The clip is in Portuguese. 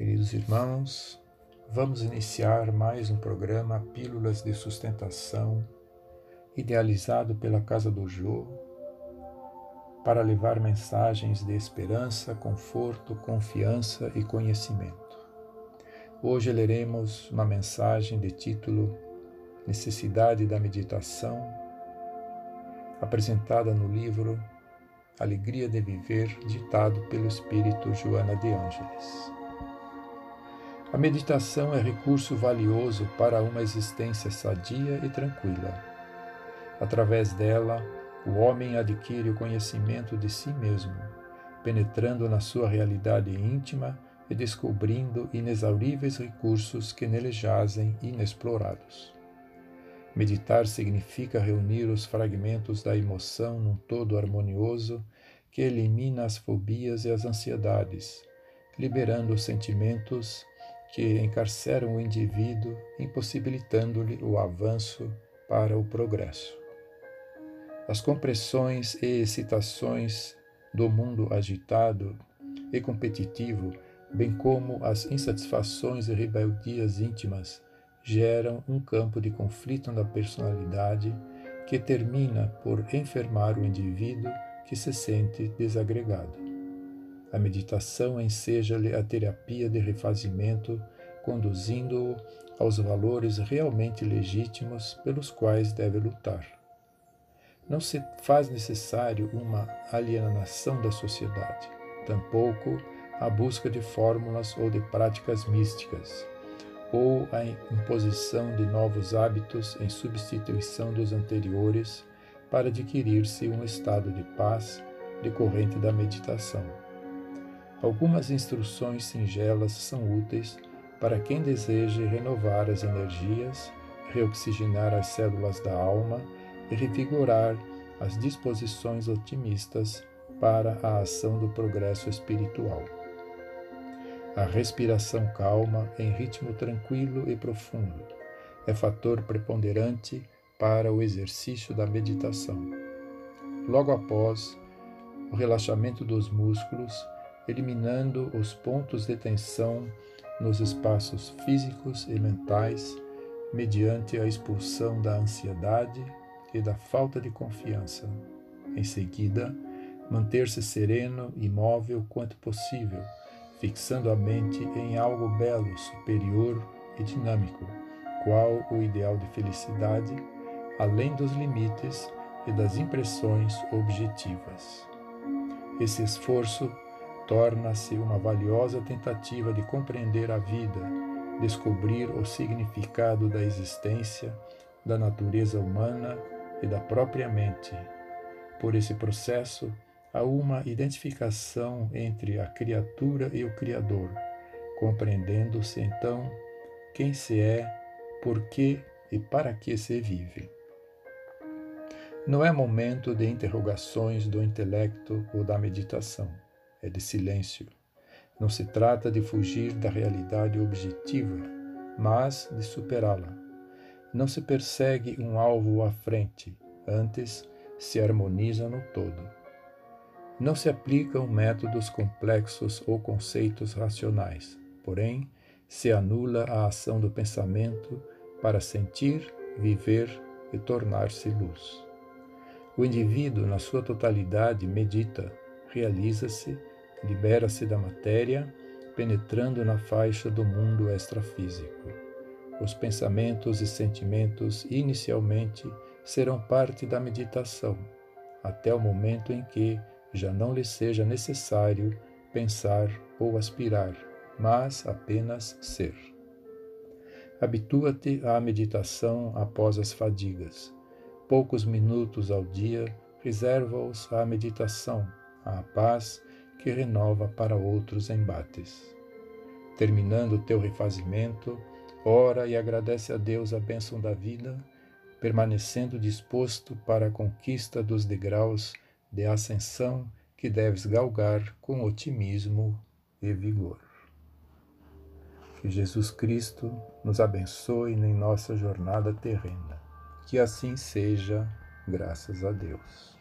Queridos irmãos, vamos iniciar mais um programa Pílulas de Sustentação, idealizado pela Casa do Jô, para levar mensagens de esperança, conforto, confiança e conhecimento. Hoje leremos uma mensagem de título Necessidade da Meditação, apresentada no livro Alegria de Viver, ditado pelo Espírito Joana de Ângeles. A meditação é recurso valioso para uma existência sadia e tranquila. Através dela, o homem adquire o conhecimento de si mesmo, penetrando na sua realidade íntima e descobrindo inexauríveis recursos que nele jazem inexplorados. Meditar significa reunir os fragmentos da emoção num todo harmonioso que elimina as fobias e as ansiedades, liberando os sentimentos que encarceram o indivíduo, impossibilitando-lhe o avanço para o progresso. As compressões e excitações do mundo agitado e competitivo, bem como as insatisfações e rebeldias íntimas, geram um campo de conflito na personalidade que termina por enfermar o indivíduo que se sente desagregado. A meditação enseja-lhe a terapia de refazimento, conduzindo-o aos valores realmente legítimos pelos quais deve lutar. Não se faz necessário uma alienação da sociedade, tampouco a busca de fórmulas ou de práticas místicas, ou a imposição de novos hábitos em substituição dos anteriores para adquirir-se um estado de paz decorrente da meditação. Algumas instruções singelas são úteis para quem deseje renovar as energias, reoxigenar as células da alma e revigorar as disposições otimistas para a ação do progresso espiritual. A respiração calma, em ritmo tranquilo e profundo, é fator preponderante para o exercício da meditação. Logo após o relaxamento dos músculos, eliminando os pontos de tensão nos espaços físicos e mentais, mediante a expulsão da ansiedade e da falta de confiança. Em seguida, manter-se sereno e imóvel quanto possível, fixando a mente em algo belo, superior e dinâmico, qual o ideal de felicidade, além dos limites e das impressões objetivas. Esse esforço torna-se uma valiosa tentativa de compreender a vida, descobrir o significado da existência, da natureza humana e da própria mente. Por esse processo, há uma identificação entre a criatura e o Criador, compreendendo-se então quem se é, por que e para que se vive. Não é momento de interrogações do intelecto ou da meditação é de silêncio. Não se trata de fugir da realidade objetiva, mas de superá-la. Não se persegue um alvo à frente, antes se harmoniza no todo. Não se aplicam métodos complexos ou conceitos racionais, porém, se anula a ação do pensamento para sentir, viver e tornar-se luz. O indivíduo, na sua totalidade, medita, realiza-se libera-se da matéria, penetrando na faixa do mundo extrafísico. Os pensamentos e sentimentos inicialmente serão parte da meditação, até o momento em que já não lhe seja necessário pensar ou aspirar, mas apenas ser. Habitua-te à meditação após as fadigas. Poucos minutos ao dia reserva-os à meditação, à paz que renova para outros embates. Terminando o teu refazimento, ora e agradece a Deus a bênção da vida, permanecendo disposto para a conquista dos degraus de ascensão que deves galgar com otimismo e vigor. Que Jesus Cristo nos abençoe em nossa jornada terrena. Que assim seja, graças a Deus.